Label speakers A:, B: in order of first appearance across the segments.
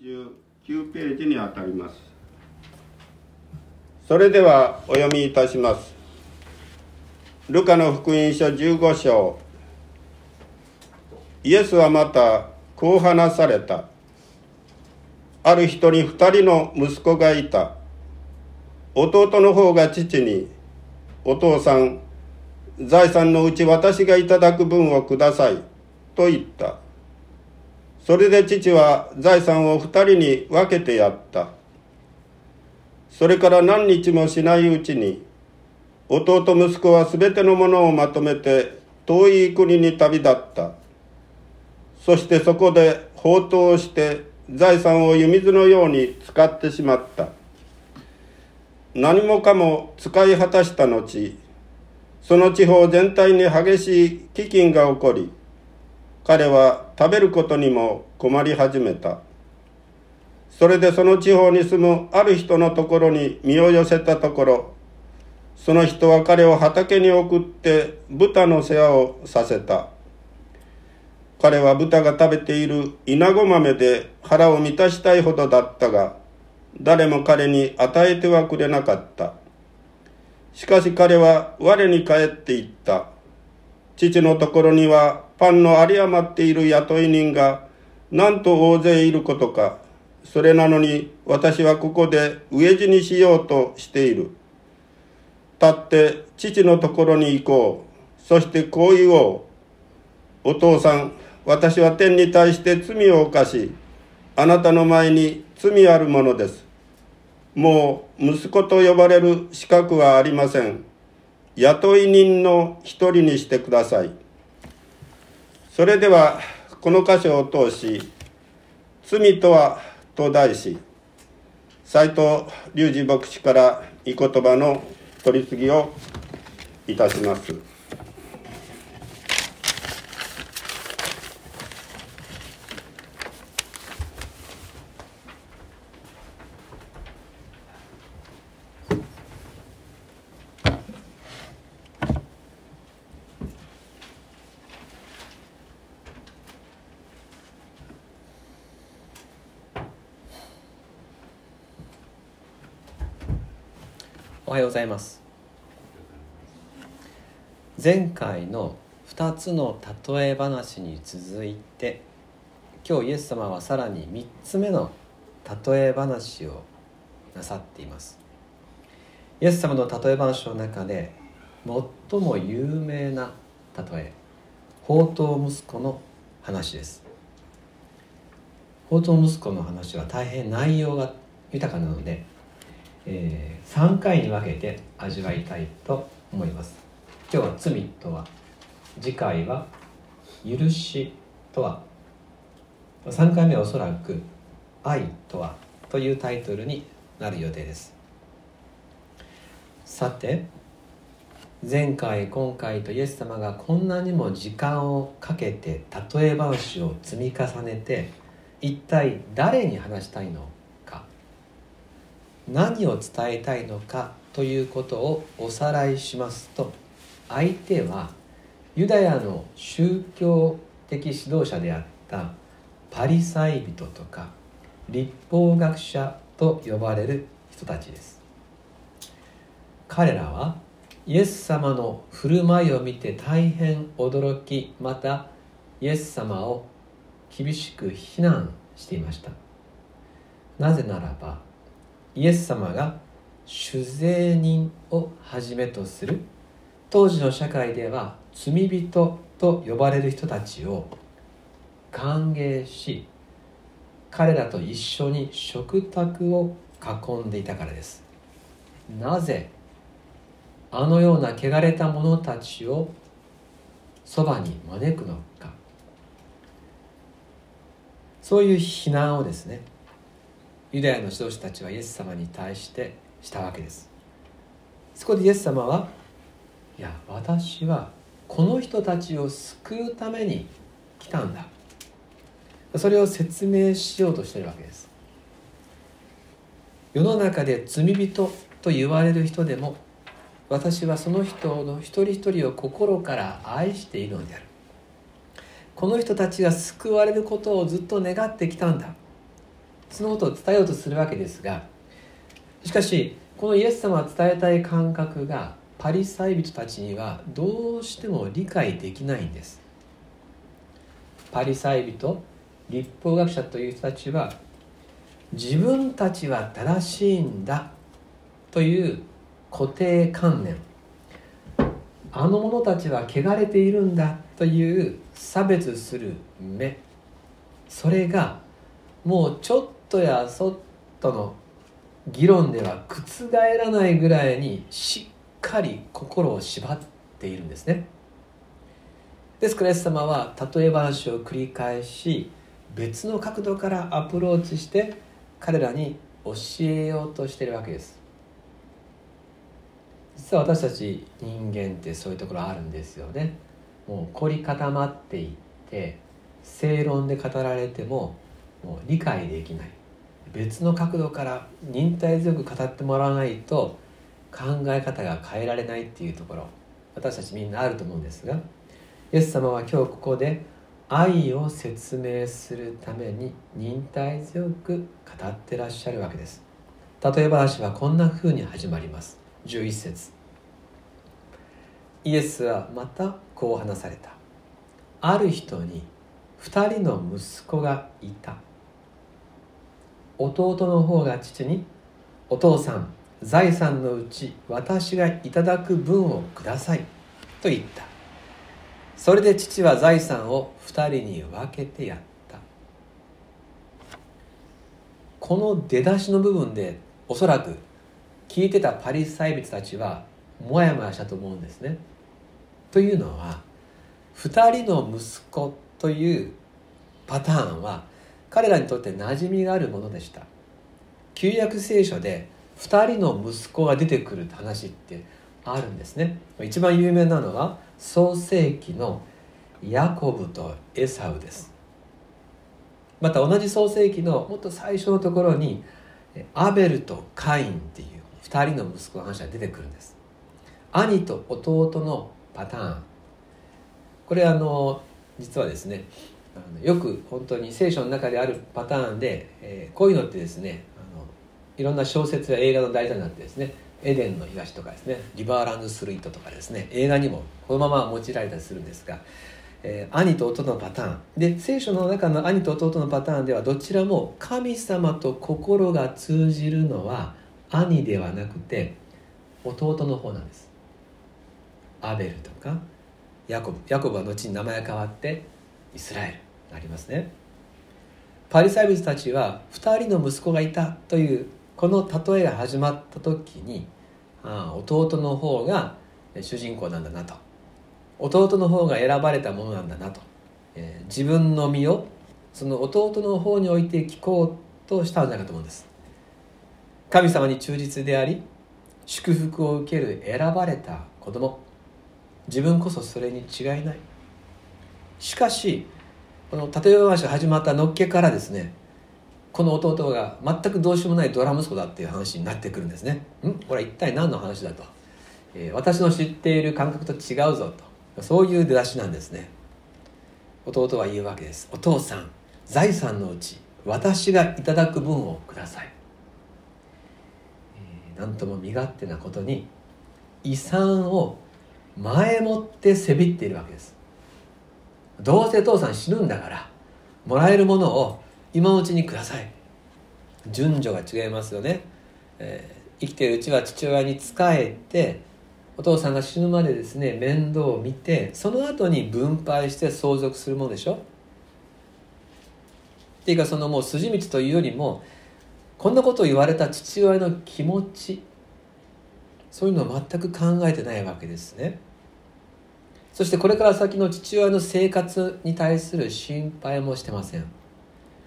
A: 49ページにあたります。それではお読みいたします。ルカの福音書15章。イエスはまたこう話された。ある人に二人の息子がいた。弟の方が父に「お父さん財産のうち私がいただく分をください」と言った。それで父は財産を二人に分けてやった。それから何日もしないうちに弟息子は全てのものをまとめて遠い国に旅立った。そしてそこで放蕩して財産を湯水のように使ってしまった。何もかも使い果たした後その地方全体に激しい飢饉が起こり彼は食べることにも困り始めた。それでその地方に住むある人のところに身を寄せたところその人は彼を畑に送って豚の世話をさせた。彼は豚が食べている稲子豆で腹を満たしたいほどだったが誰も彼に与えてはくれなかった。しかし彼は我に帰っていった。父のところにはパンの有り余っている雇い人がなんと大勢いることか。それなのに私はここで飢え死にしようとしている。立って父のところに行こう。そしてこう言おう。お父さん、私は天に対して罪を犯し、あなたの前に罪あるものです。もう息子と呼ばれる資格はありません。雇い人の一人にしてください。それではこの箇所を通し「罪とは」と題し斎藤隆二牧師から御言葉の取り次ぎをいたします。
B: おはようございます。前回の2つの例え話に続いて今日イエス様はさらに3つ目の例え話をなさっています。イエス様の例え話の中で最も有名な例え宝刀息子の話です。宝刀息子の話は大変内容が豊かなのでえー、3回に分けて味わいたいと思います。今日は罪とは次回は許しとは。3回目はおそらく愛とはというタイトルになる予定です。さて前回今回とイエス様がこんなにも時間をかけて例え話を積み重ねて一体誰に話したいの何を伝えたいのかということをおさらいしますと相手はユダヤの宗教的指導者であったパリサイ人とか立法学者と呼ばれる人たちです。彼らはイエス様の振る舞いを見て大変驚きまたイエス様を厳しく非難していました。なぜならばイエス様が酒税人をはじめとする。当時の社会では罪人と呼ばれる人たちを歓迎し彼らと一緒に食卓を囲んでいたからです。なぜあのような汚れた者たちをそばに招くのか。そういう非難をですねユダヤの指導者たちはイエス様に対してしたわけです。そこでイエス様はいや私はこの人たちを救うために来たんだ。それを説明しようとしてるわけです。世の中で罪人と言われる人でも私はその人の一人一人を心から愛しているのである。この人たちが救われることをずっと願ってきたんだ。そのことを伝えようとするわけですがしかしこのイエス様が伝えたい感覚がパリサイ人たちにはどうしても理解できないんです。パリサイ人立法学者という人たちは自分たちは正しいんだという固定観念。あの者たちは汚れているんだという差別する目。それがもうちょっとやそっとの議論では覆らないぐらいにしっかり心を縛っているんですねですからイエス様は例え話を繰り返し別の角度からアプローチして彼らに教えようとしているわけです実は私たち人間ってそういうところあるんですよねもう凝り固まっていって正論で語られてももう理解できない別の角度から忍耐強く語ってもらわないと考え方が変えられないっていうところ私たちみんなあると思うんですがイエス様は今日ここで愛を説明するために忍耐強く語ってらっしゃるわけです。例え話はこんな風に始まります。11節。イエスはまたこう話された。ある人に2人の息子がいた。弟の方が父に「お父さん財産のうち私がいただく分をください」と言ったそれで父は財産を2人に分けてやったこの出だしの部分でおそらく聞いてたパリサイ人たちはモヤモヤしたと思うんですね。というのは2人の息子というパターンは彼らにとって馴染みがあるものでした。旧約聖書で2人の息子が出てくる話ってあるんですね。一番有名なのは創世紀のヤコブとエサウです。また同じ創世紀のもっと最初のところにアベルとカインっていう2人の息子の話が出てくるんです。兄と弟のパターン。これあの実はですねあのよく本当に聖書の中であるパターンで、えー、こういうのってですねあのいろんな小説や映画の題材になってですねエデンの東とかですねリバーランドスルイートとかですね映画にもこのまま用いられたりするんですが、えー、兄と弟のパターン。で聖書の中の兄と弟のパターンではどちらも神様と心が通じるのは兄ではなくて弟の方なんです。アベルとかヤコブヤコブは後に名前が変わってイスラエルなりますね。パリサイ人たちは2人の息子がいたというこの例えが始まった時にああ弟の方が主人公なんだなと。弟の方が選ばれたものなんだなと、えー、自分の身をその弟の方に置いて聞こうとしたんじゃないかと思うんです。神様に忠実であり祝福を受ける選ばれた子供。自分こそそれに違いない。しかしこの例え話が始まったのっけからですねこの弟が全くどうしようもないドラ息子だっていう話になってくるんですね。ん？これは一体何の話だと、えー、私の知っている感覚と違うぞと。そういう出だしなんですね。弟は言うわけです。お父さん財産のうち私がいただく分をください。何とも身勝手なことに遺産を前もってせびっているわけです。どうせ父さん死ぬんだからもらえるものを今のうちにください。順序が違いますよね、えー、生きているうちは父親に仕えてお父さんが死ぬまでですね面倒を見てその後に分配して相続するものでしょ。っていうかそのもう筋道というよりもこんなことを言われた父親の気持ちそういうのを全く考えてないわけですね。そしてこれから先の父親の生活に対する心配もしてません。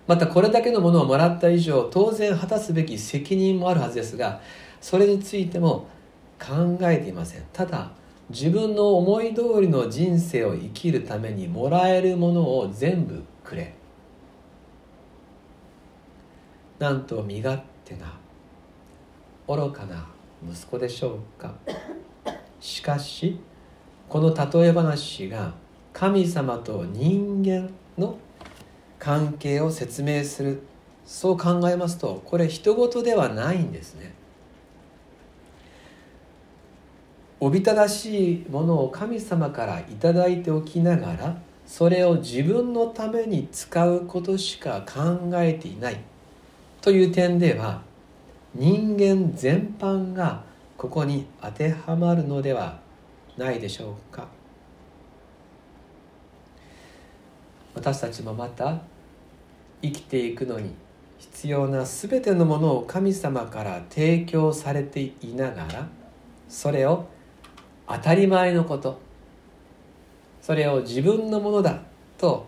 B: またこれだけのものをもらった以上当然果たすべき責任もあるはずですがそれについても考えていません。ただ自分の思い通りの人生を生きるためにもらえるものを全部くれ。なんと身勝手な愚かな息子でしょうか。しかしこの例え話が神様と人間の関係を説明する。そう考えますとこれ人事ではないんですね。おびただしいものを神様から頂いておきながらそれを自分のために使うことしか考えていない。という点では人間全般がここに当てはまるのではないでしょうか？私たちもまた生きていくのに必要な全てのものを神様から提供されていながらそれを当たり前のことそれを自分のものだと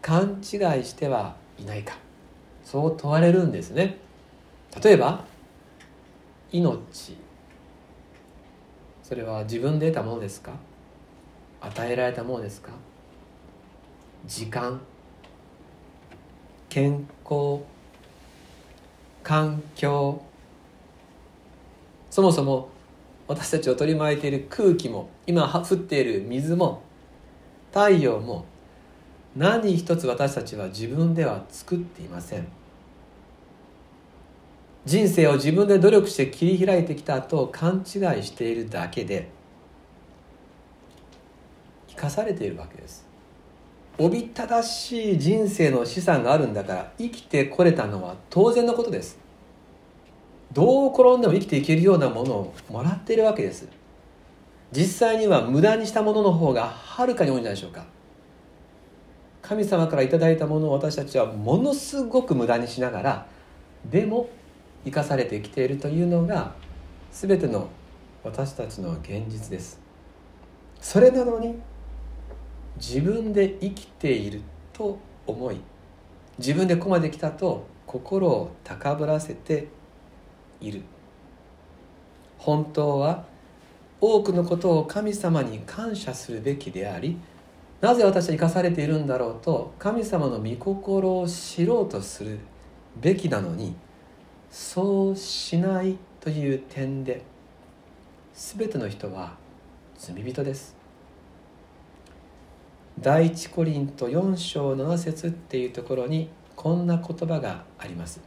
B: 勘違いしてはいないか。そう問われるんですね。例えば命。それは自分で得たものですか？与えられたものですか？時間？健康？環境？そもそも私たちを取り巻いている空気も今降っている水も太陽も何一つ私たちは自分では作っていません。人生を自分で努力して切り開いてきたと勘違いしているだけで生かされているわけです。おびただしい人生の資産があるんだから生きてこれたのは当然のことです。どう転んでも生きていけるようなものをもらっているわけです。実際には無駄にしたものの方がはるかに多いんじゃないでしょうか。神様から頂いたものを私たちはものすごく無駄にしながらでも生かされてきているというのが全ての私たちの現実です。それなのに自分で生きていると思い自分でここまで来たと心を高ぶらせている。本当は多くのことを神様に感謝するべきでありなぜ私は生かされているんだろうと神様の御心を知ろうとするべきなのにそうしないという点で全ての人は罪人です。第一コリント4章7節っていうところにこんな言葉があります。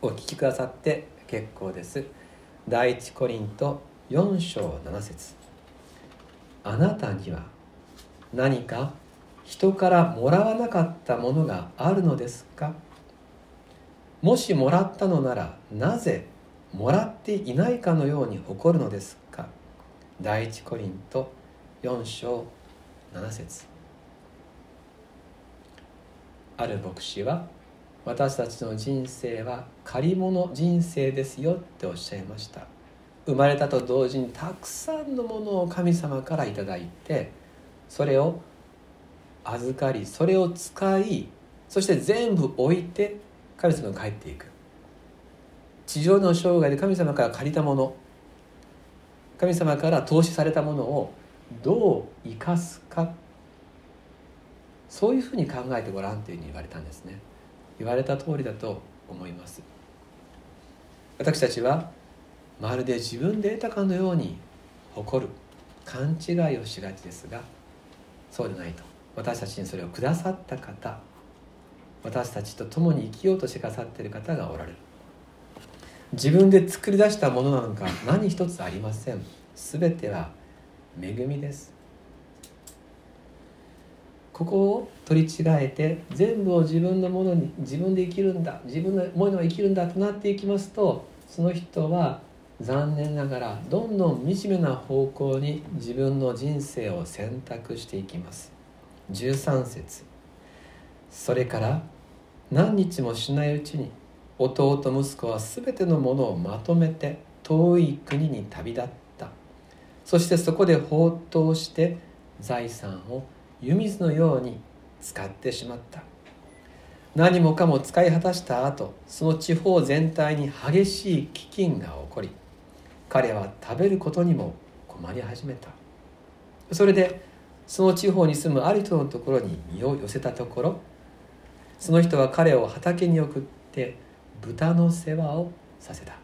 B: お聞きくださって結構です。第一コリント4章7節。あなたには何か人からもらわなかったものがあるのですか？もしもらったのならなぜもらっていないかのように誇るのですか？第一コリント4章7節。ある牧師は私たちの人生は借り物人生ですよっておっしゃいました。生まれたと同時にたくさんのものを神様から頂いてそれを預かりそれを使いそして全部置いて神様が帰っていく。地上の生涯で神様から借りたもの神様から投資されたものをどう生かすか。そういうふうに考えてごらんというふうに言われたんですね。言われた通りだと思います。私たちはまるで自分で得たかのように誇る勘違いをしがちですがそうでないと。私たちにそれをくださった方私たちと共に生きようとしてくださっている方がおられる。自分で作り出したものなんか 何一つありません。全ては恵みです。ここを取り違えて全部を自分のものに自分で生きるんだ自分のものが生きるんだとなっていきますとその人は残念ながらどんどん惨めな方向に自分の人生を選択していきます。13節。それから何日もしないうちに弟息子は全てのものをまとめて遠い国に旅立った。そしてそこで放蕩して財産を湯水のように使ってしまった。何もかも使い果たした後その地方全体に激しい飢饉が起こり彼は食べることにも困り始めた。それでその地方に住むある人のところに身を寄せたところその人は彼を畑に送って豚の世話をさせた。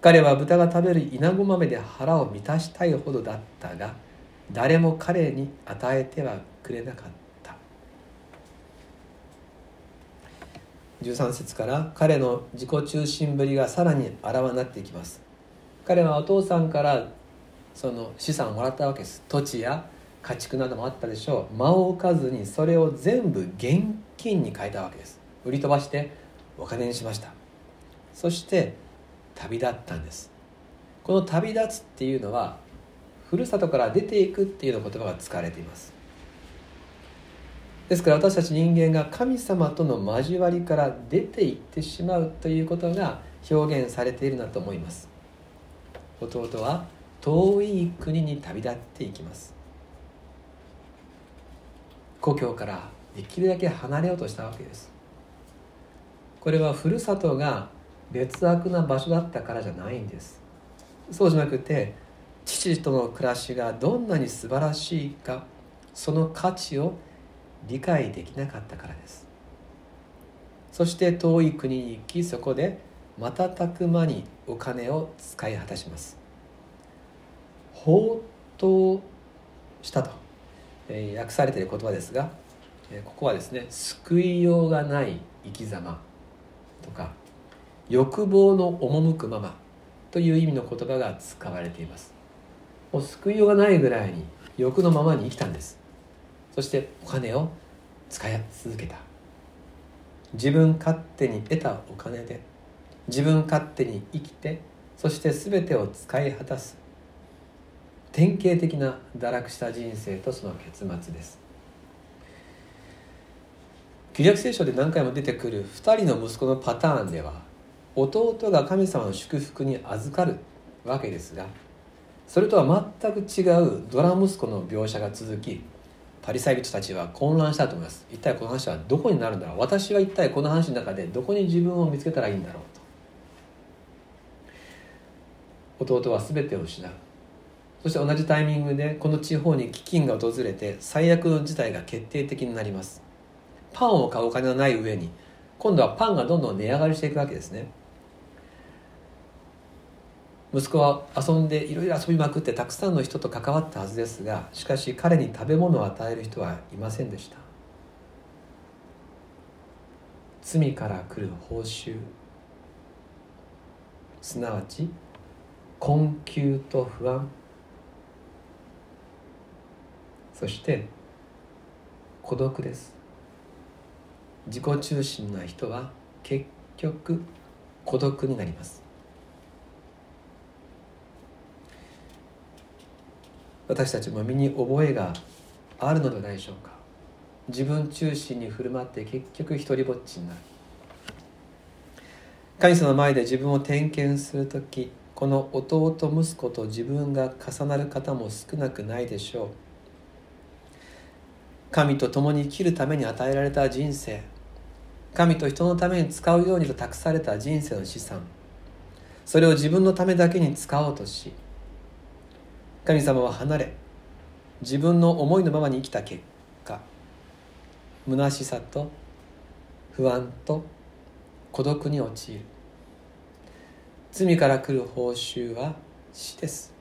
B: 彼は豚が食べる稲子豆で腹を満たしたいほどだったが誰も彼に与えてはくれなかった。13節から彼の自己中心ぶりがさらにあらわになっていきます。彼はお父さんからその資産をもらったわけです。土地や家畜などもあったでしょう。間を置かずにそれを全部現金に変えたわけです。売り飛ばしてお金にしました。そして旅立ったんです。この旅立つっていうのはふるさとから出ていくっていうような言葉が使われています。ですから私たち人間が神様との交わりから出ていってしまうということが表現されているなと思います。弟は遠い国に旅立っていきます。故郷からできるだけ離れようとしたわけです。これはふるさとが劣悪な場所だったからじゃないんです。そうじゃなくて父との暮らしがどんなに素晴らしいかその価値を理解できなかったからです。そして遠い国に行きそこで瞬く間にお金を使い果たします。放蕩したと、えー、訳されている言葉ですが、えー、ここはですね救いようがない生き様とか欲望の赴くままという意味の言葉が使われています。もう救いようがないぐらいに欲のままに生きたんです。そしてお金を使い続けた。自分勝手に得たお金で自分勝手に生きてそして全てを使い果たす典型的な堕落した人生とその結末です。旧約聖書で何回も出てくる2人の息子のパターンでは弟が神様の祝福に預かるわけですがそれとは全く違うドラ息子の描写が続きパリサイ人たちは混乱したと思います。一体この話はどこになるんだろう？私は一体この話の中でどこに自分を見つけたらいいんだろうと。弟は全てを失う。そして同じタイミングでこの地方に飢饉が訪れて最悪の事態が決定的になります。パンを買うお金がない上に今度はパンがどんどん値上がりしていくわけですね。息子は遊んでいろいろ遊びまくってたくさんの人と関わったはずですがしかし彼に食べ物を与える人はいませんでした。罪から来る報酬。すなわち困窮と不安。そして孤独です。自己中心な人は結局孤独になります。私たちも身に覚えがあるのではないでしょうか。自分中心に振る舞って結局一りぼっちになる。神様の前で自分を点検する時この弟息子と自分が重なる方も少なくないでしょう。神と共に生きるために与えられた人生。神と人のために使うようにと託された人生の資産。それを自分のためだけに使おうとし神様は離れ自分の思いのままに生きた結果虚しさと不安と孤独に陥る。罪から来る報酬は死です。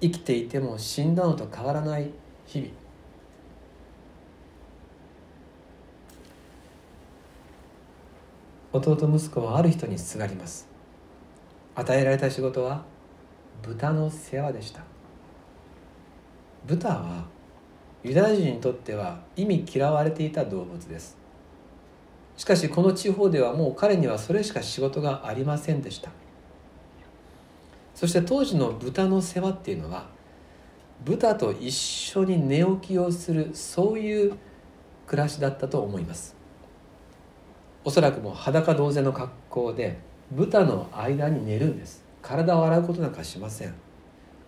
B: 生きていても死んだのと変わらない日々。弟息子はある人にすがります。与えられた仕事は豚の世話でした。豚はユダヤ人にとっては意味嫌われていた動物です。しかしこの地方ではもう彼にはそれしか仕事がありませんでした。そして当時の豚の世話っていうのは豚と一緒に寝起きをするそういう暮らしだったと思います。おそらくもう裸同然の格好で豚の間に寝るんです。体を洗うことなんかしません。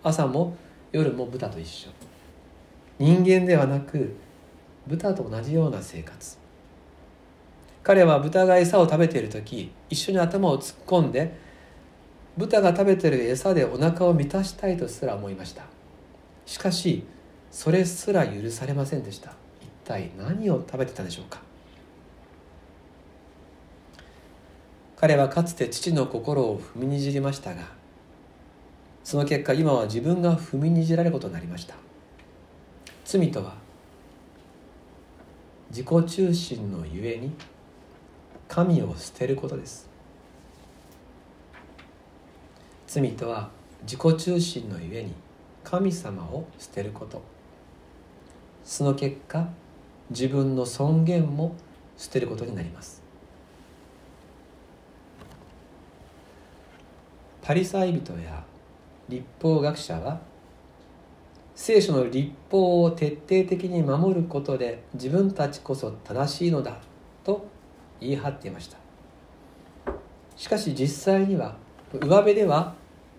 B: 朝も夜も豚と一緒。人間ではなく豚と同じような生活。彼は豚が餌を食べている時一緒に頭を突っ込んで豚が食べている餌でお腹を満たしたいとすら思いました。しかしそれすら許されませんでした。一体何を食べてたでしょうか？彼はかつて父の心を踏みにじりましたがその結果今は自分が踏みにじられることになりました。罪とは自己中心のゆえに神を捨てることです。罪とは自己中心のゆえに神様を捨てること。その結果自分の尊厳も捨てることになります。パリサイ人や立法学者は聖書の立法を徹底的に守ることで自分たちこそ正しいのだと言い張っていました。しかし実際には上辺では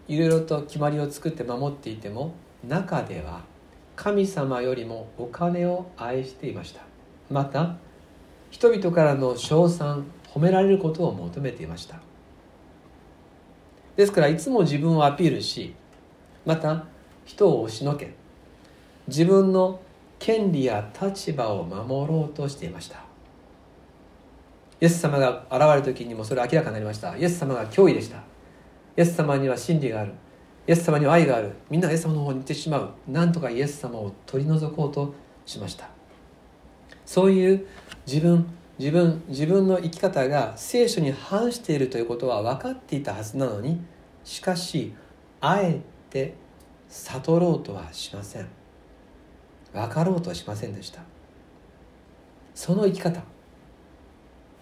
B: いろいろと決まりを作って守っていても中では神様よりもお金を愛していました。また人々からの称賛褒められることを求めていました。ですからいつも自分をアピールしまた人を押しのけ自分の権利や立場を守ろうとしていました。イエス様が現れる時にもそれは明らかになりました。イエス様が脅威でした。イエス様には真理がある。イエス様には愛がある。みんなイエス様の方に行ってしまう。なんとかイエス様を取り除こうとしました。そういう自分自分自分の生き方が聖書に反しているということは分かっていたはずなのにしかしあえて悟ろうとはしません。分かろうとはしませんでした。その生き方。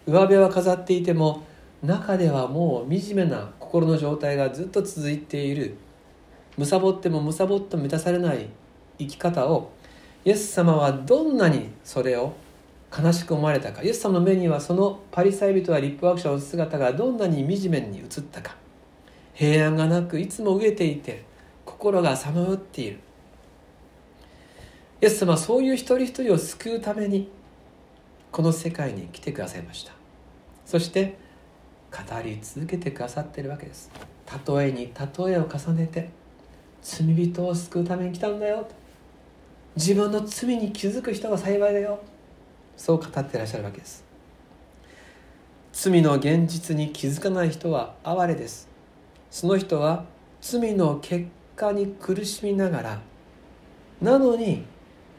B: 上辺は飾っていても中ではもう惨めな心の状態がずっと続いている。貪っても貪っても満たされない生き方をイエス様はどんなにそれを悲しく思われたか。イエス様の目にはそのパリサイ人や立法学者の姿がどんなに惨めに映ったか。平安がなくいつも飢えていて心がさまよっている。イエス様はそういう一人一人を救うためにこの世界に来てくださいました。そして語り続けてくださっているわけです。例えに例えを重ねて罪人を救うために来たんだよ。自分の罪に気づく人が幸いだよ。そう語ってらっしゃるわけです。罪の現実に気づかない人は哀れです。その人は罪の結果に苦しみながらなのに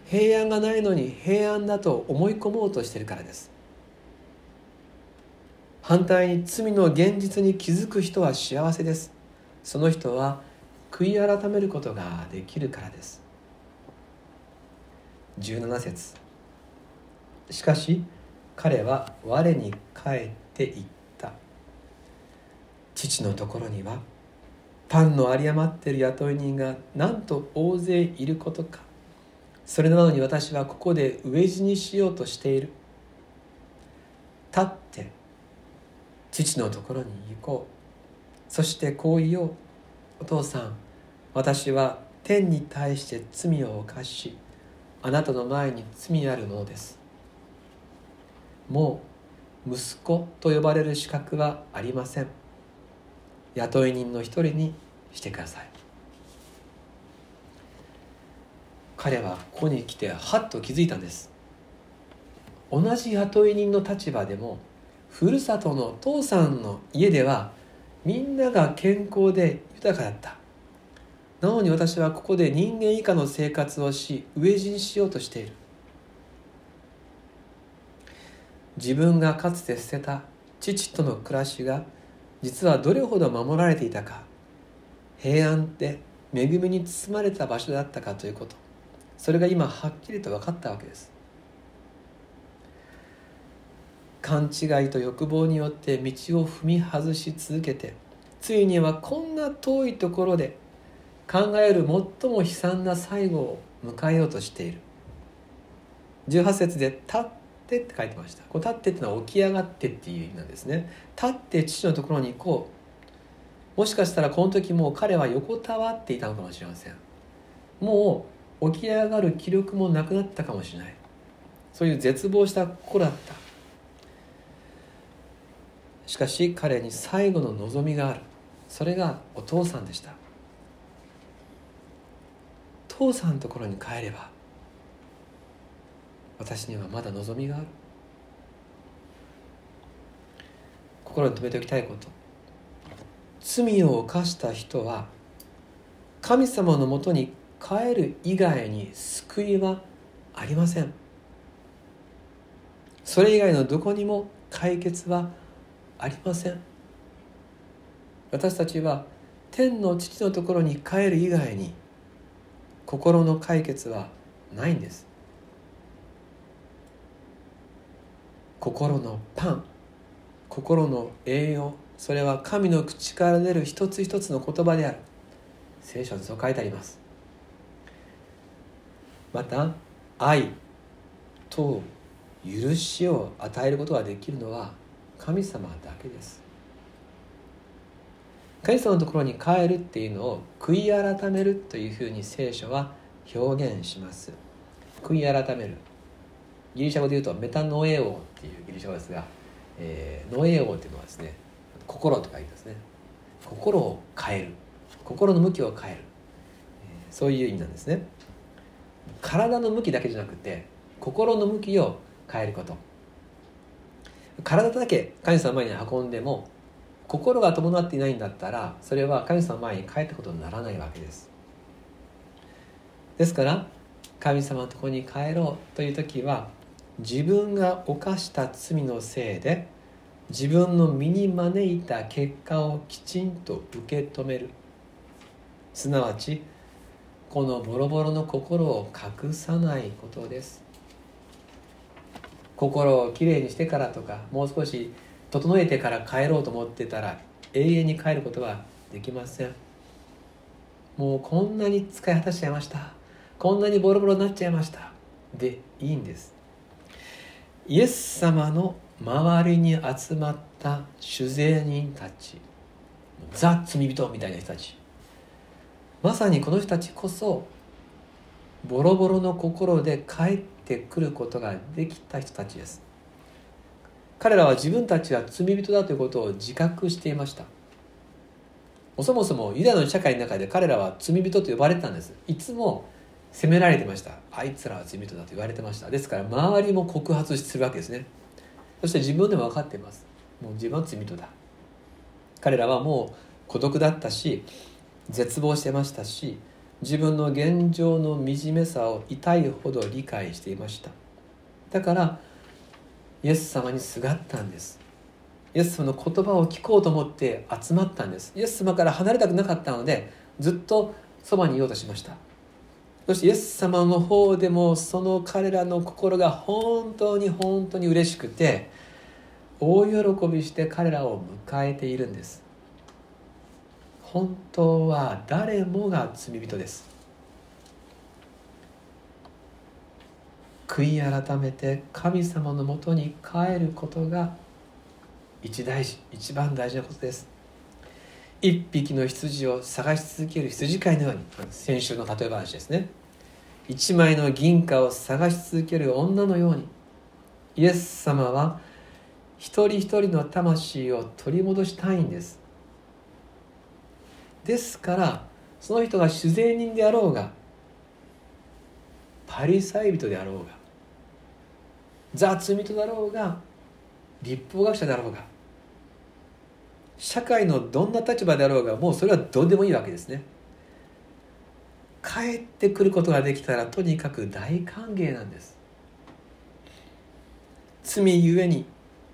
B: 平安がないのに平安だと思い込もうとしてるからです。反対に罪の現実に気づく人は幸せです。その人は悔い改めることができるからです。17節。しかし彼は我に帰って言った。父のところにはパンの有り余っている雇い人がなんと大勢いることか。それなのに私はここで飢え死にしようとしている。立って父のところに行こう。そしてこう言おう。お父さん私は天に対して罪を犯しあなたの前に罪あるものです。もう息子と呼ばれる資格はありません。雇い人の一人にしてください。彼はここに来てはっと気づいたんです。同じ雇い人の立場でもふるさとの父さんの家ではみんなが健康で豊かだった。なのに私はここで人間以下の生活をし飢え死にしようとしている。自分がかつて捨てた父との暮らしが実はどれほど守られていたか平安で恵みに包まれた場所だったかということ。それが今はっきりと分かったわけです。勘違いと欲望によって道を踏み外し続けてついにはこんな遠いところで考える最も悲惨な最後を迎えようとしている。18節で「立って」って書いてました。こう立ってってのは起き上がってっていう意味なんですね。立って父のところに行こう。もしかしたらこの時もう彼は横たわっていたのかもしれません。もう起き上がる気力もなくなったかもしれない。そういう絶望した心だった。しかし彼に最後の望みがある。それがお父さんでした。父さんのところに帰れば私にはまだ望みがある。心に留めておきたいこと。罪を犯した人は神様のもとに帰る以外に救いはありません。それ以外のどこにも解決はありません。私たちは天の父のところに帰る以外に心の解決はないんです。心のパン心の栄養それは神の口から出る一つ一つの言葉である。聖書にそう書いてあります。また愛と許しを与えることができるのは神様だけです。神様のところに帰るっていうのを悔い改めるというふうに聖書は表現します。悔い改める。ギリシャ語で言うとメタノエオっていうギリシャ語ですが、えー、ノエオっていうのはですね心と書いてですね。心を変える。心の向きを変える、えー、そういう意味なんですね。体の向きだけじゃなくて心の向きを変えること。体だけ神様の前に運んでも心が伴っていないんだったらそれは神様の前に帰ったことにならないわけです。ですから神様のとこに帰ろうという時は自分が犯した罪のせいで自分の身に招いた結果をきちんと受け止める。すなわちこのボロボロの心を隠さないことです。心をきれいにしてからとかもう少し整えてから帰ろうと思ってたら永遠に帰ることはできません。もうこんなに使い果たしちゃいました。こんなにボロボロになっちゃいました。でいいんです。イエス様の周りに集まった酒税人たち。ザ・罪人みたいな人たち。まさにこの人たちこそボロボロの心で帰ってくることができた人たちです。彼らは自分たちは罪人だということを自覚していました。そもそもユダの社会の中で彼らは罪人と呼ばれてたんです。いつも責められてました。あいつらは罪人だと言われてました。ですから周りも告発するわけですね。そして自分でも分かっています。もう自分は罪人だ。彼らはもう孤独だったし絶望してましたし自分の現状の惨めさを痛いほど理解していました。だからイエス様にすがったんです。イエス様の言葉を聞こうと思って集まったんです。イエス様から離れたくなかったのでずっとそばにいようとしました。そしてイエス様の方でもその彼らの心が本当に本当に嬉しくて大喜びして彼らを迎えているんです。本当は誰もが罪人です。悔い改めて神様のもとに帰ることが一大事一番大事なことです。一匹の羊を探し続ける羊飼いのように先週の例え話ですね。一枚の銀貨を探し続ける女のようにイエス様は一人一人の魂を取り戻したいんです。ですからその人が酒税人であろうがパリサイ人であろうが雑人だろうが立法学者だろうが社会のどんな立場であろうがもうそれはどうでもいいわけですね。帰ってくることができたらとにかく大歓迎なんです。罪ゆえに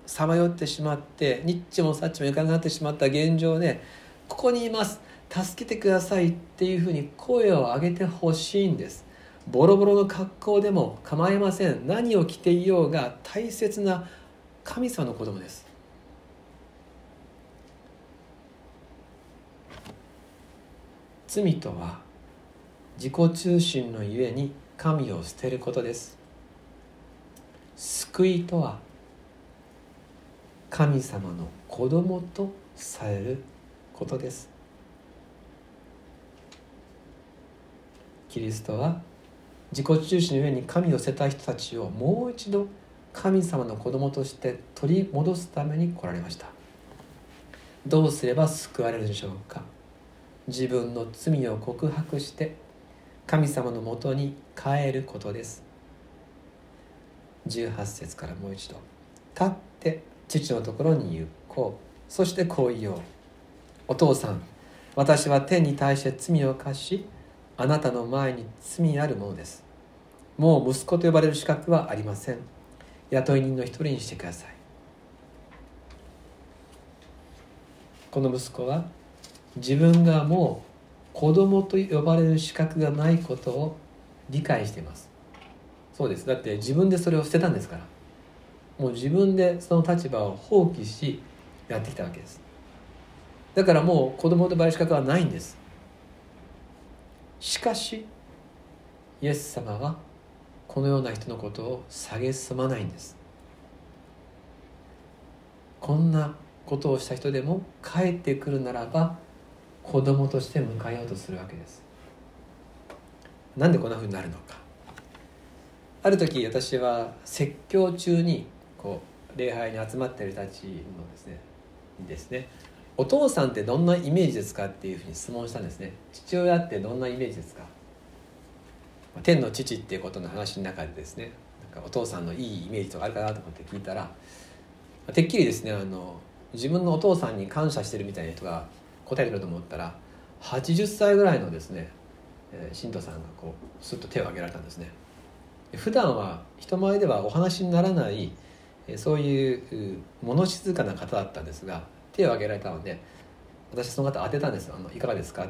B: さまよってしまってニッチもサッチもいかなくなってしまった現状でここにいます。助けてくださいっていうふうに声を上げてほしいんです。ボロボロの格好でも構いません。何を着ていようが大切な神様の子供です。罪とは自己中心のゆえに神を捨てることです。救いとは神様の子供とされることです。キリストは自己中心の上に神を捨てた人たちをもう一度神様の子供として取り戻すために来られました。どうすれば救われるでしょうか。自分の罪を告白して神様のもとに帰ることです。18節からもう一度。立って父のところに行こう。そしてこう言おう。お父さん私は天に対して罪を犯しあなたの前に罪あるものです。もう息子と呼ばれる資格はありません。雇い人の一人にしてください。この息子は自分がもう子供と呼ばれる資格がないことを理解しています。そうです。だって自分でそれを捨てたんですから。もう自分でその立場を放棄しやってきたわけです。だからもう子供と呼ばれる資格はないんです。しかしイエス様はこのような人のことを蔑まないんです。こんなことをした人でも帰ってくるならば子供として迎えようとするわけです。なんでこんなふうになるのか。ある時私は説教中にこう礼拝に集まっている人たちのですねですねお父さんってどんなイメージですかっていうふうに質問したんですね。父親ってどんなイメージですか。天の父っていうことの話の中でですね。なんかお父さんのいいイメージとかあるかなと思って聞いたらてっきりですねあの自分のお父さんに感謝してるみたいな人が答えてると思ったら80歳ぐらいのですね、信徒さんがこうスッと手を挙げられたんですね。普段は人前ではお話にならないそういう物静かな方だったんですが手を挙げられたので私その方当てたんですあのいかがですか？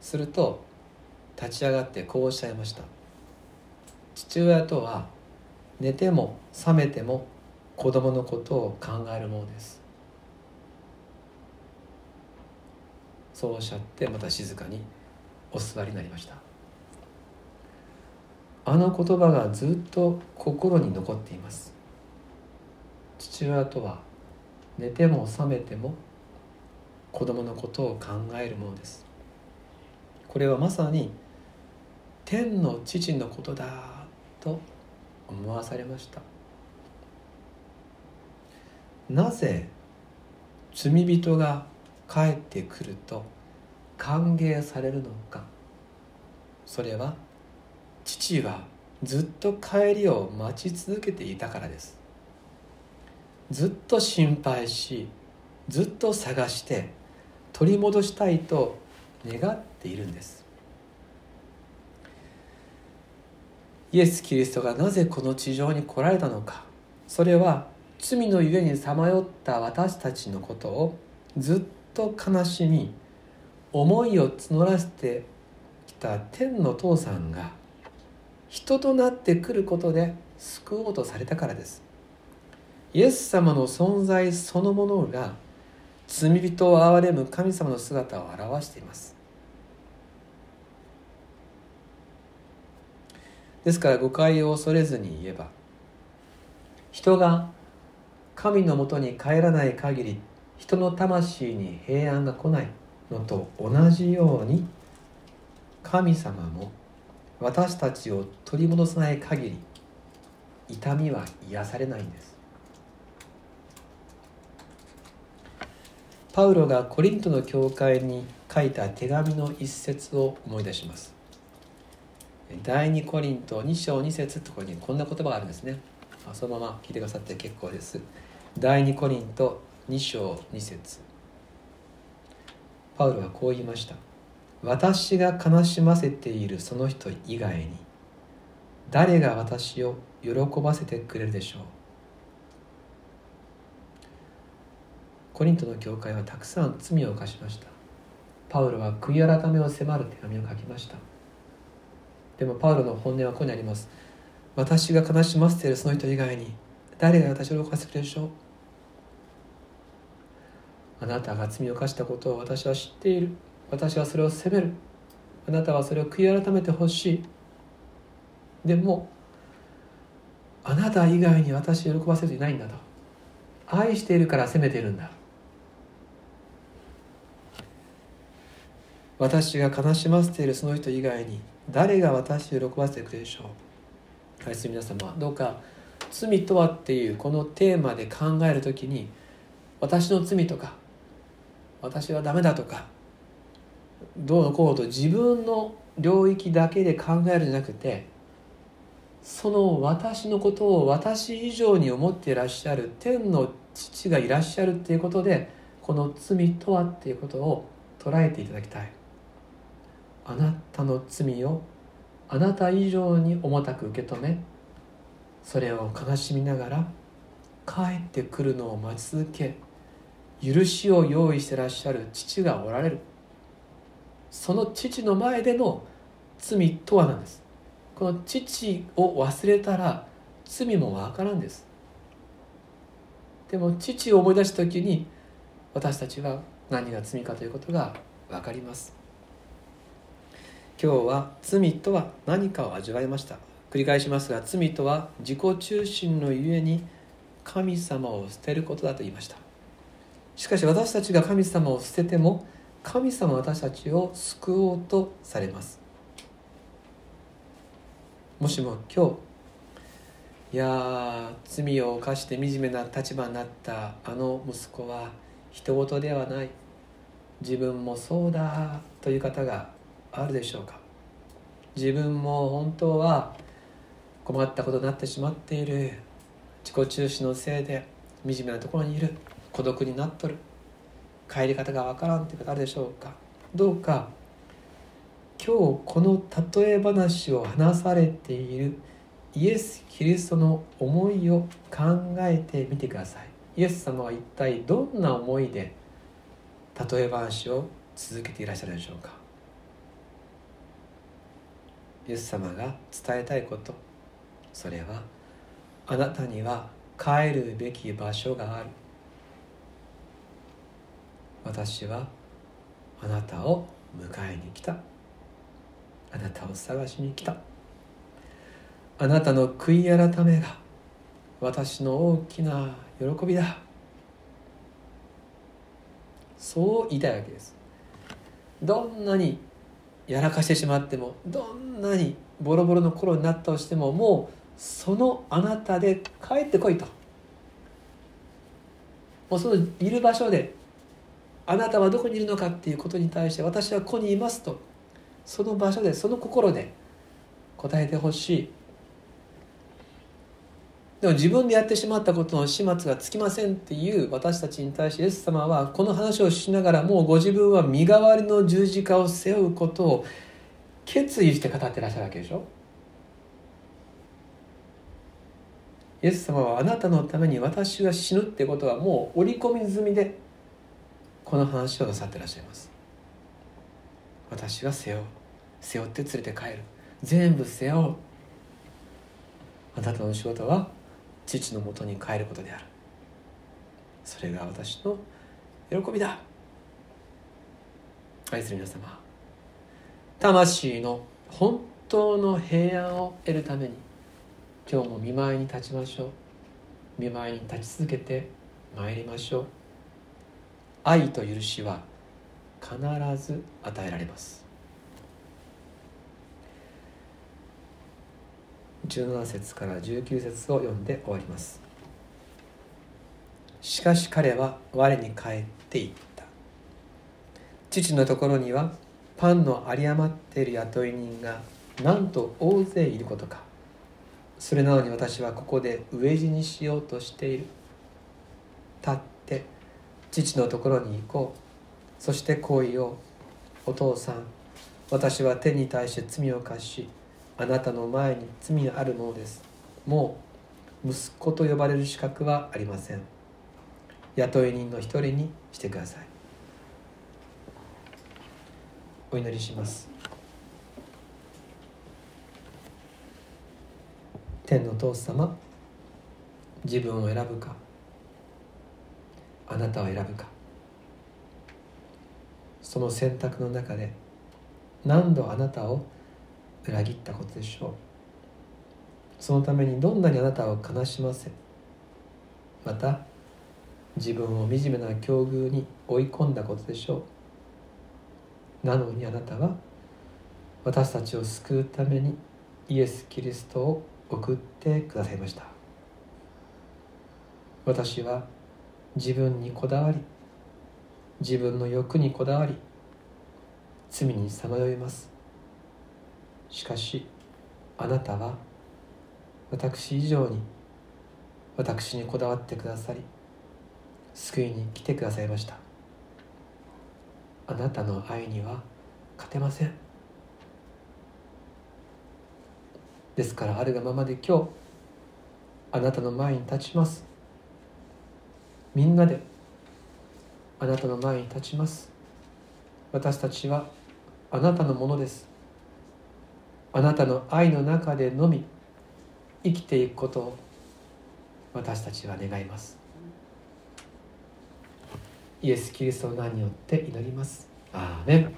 B: すると立ち上がってこうおっしゃいました。父親とは寝ても覚めても子供のことを考えるものです。そうおっしゃってまた静かにお座りになりました。あの言葉がずっと心に残っています。父親とは寝ても覚めても子供のことを考えるものです。これはまさに天の父のことだと思わされました。なぜ罪人が帰ってくると歓迎されるのか。それは父はずっと帰りを待ち続けていたからです。ずっと心配しずっと探して取り戻したいと願っているんです。イエス・キリストがなぜこの地上に来られたのか。それは罪のゆえにさまよった私たちのことをずっと悲しみ思いを募らせてきた天の父さんが人となってくることで救おうとされたからです。イエス様の存在そのものが罪人を憐れむ神様の姿を表しています。ですから誤解を恐れずに言えば人が神のもとに帰らない限り人の魂に平安が来ないのと同じように神様も私たちを取り戻さない限り痛みは癒されないんです。パウロがコリントの教会に書いた手紙の一節を思い出します。第2コリント2章2節ところにこんな言葉があるんですね。そのまま聞いてくださって結構です。第2コリント2章2節。パウロはこう言いました。私が悲しませているその人以外に誰が私を喜ばせてくれるでしょう？コリントの教会はたくさん罪を犯しました。パウロは悔い改めを迫る手紙を書きました。でもパウロの本音はここにあります。私が悲しませているその人以外に誰が私を喜ばせてくれるでしょう？あなたが罪を犯したことを私は知っている。私はそれを責める。あなたはそれを悔い改めてほしい。でもあなた以外に私を喜ばせるいないんだと。愛しているから責めているんだ。私が悲しませているその人以外に誰が私を喜ばせてくれるでしょう？愛する皆様どうか罪とはっていうこのテーマで考えるときに私の罪とか私はダメだとかどうのこうと自分の領域だけで考えるんじゃなくてその私のことを私以上に思っていらっしゃる天の父がいらっしゃるっていうことでこの罪とはっていうことを捉えていただきたい。あなたの罪をあなた以上に重たく受け止めそれを悲しみながら帰ってくるのを待ち続け許しを用意してらっしゃる父がおられる。その父の前での罪とは何です。この父を忘れたら罪もわからんです。でも父を思い出す時に私たちは何が罪かということが分かります。今日は罪とは何かを味わいました。繰り返しますが罪とは自己中心のゆえに神様を捨てることだと言いました。しかし私たちが神様を捨てても神様は私たちを救おうとされます。もしも今日いや罪を犯して惨めな立場になったあの息子は人事ではない。自分もそうだという方があるでしょうか？自分も本当は困ったことになってしまっている。自己中心のせいで惨めなところにいる。孤独になっとる。帰り方がわからんという方あるでしょうか？どうか？今日この例え話を話されている。イエス・キリストの思いを考えてみてください。イエス様は一体どんな思いで例え話を続けていらっしゃるでしょうか？イエス様が伝えたいこと。それはあなたには帰るべき場所がある。私はあなたを迎えに来た。あなたを探しに来た。あなたの悔い改めが私の大きな喜びだ。そう言いたいわけです。どんなにやらかしてしまってもどんなにボロボロの頃になったとしてももうそのあなたで帰ってこいと。もうそのいる場所であなたはどこにいるのかっていうことに対して私はここにいますと。その場所でその心で答えてほしい。でも自分でやってしまったことの始末がつきませんっていう私たちに対してイエス様はこの話をしながらもうご自分は身代わりの十字架を背負うことを決意して語ってらっしゃるわけでしょ？イエス様はあなたのために私が死ぬってことはもう織り込み済みでこの話をなさってらっしゃいます。私が背負う。背負って連れて帰る。全部背負う。あなたの仕事は父のもとに帰ることである。それが私の喜びだ。愛する皆様魂の本当の平安を得るために今日も見舞いに立ちましょう。見舞いに立ち続けてまいりましょう。愛と許しは必ず与えられます。17節から19節を読んで終わります。しかし彼は我に帰っていった。父のところにはパンの有り余っている雇い人がなんと大勢いることか。それなのに私はここで飢え死にしようとしている。立って父のところに行こう。そしてこう言おう。お父さん私は手に対して罪を犯しあなたの前に罪のあるものです。もう息子と呼ばれる資格はありません。雇い人の一人にしてください。お祈りします。天の父様自分を選ぶか。あなたを選ぶか。その選択の中で何度あなたを裏切ったことでしょう。そのためにどんなにあなたを悲しませまた自分を惨めな境遇に追い込んだことでしょう。なのにあなたは私たちを救うためにイエス・キリストを送ってくださいました。私は自分にこだわり自分の欲にこだわり罪にさまよいます。しかしあなたは私以上に私にこだわってくださり救いに来てくださいました。あなたの愛には勝てません。ですからあるがままで今日あなたの前に立ちます。みんなであなたの前に立ちます。私たちはあなたのものです。あなたの愛の中でのみ生きていくことを私たちは願います。イエス・キリストの名によって祈ります。アーメン。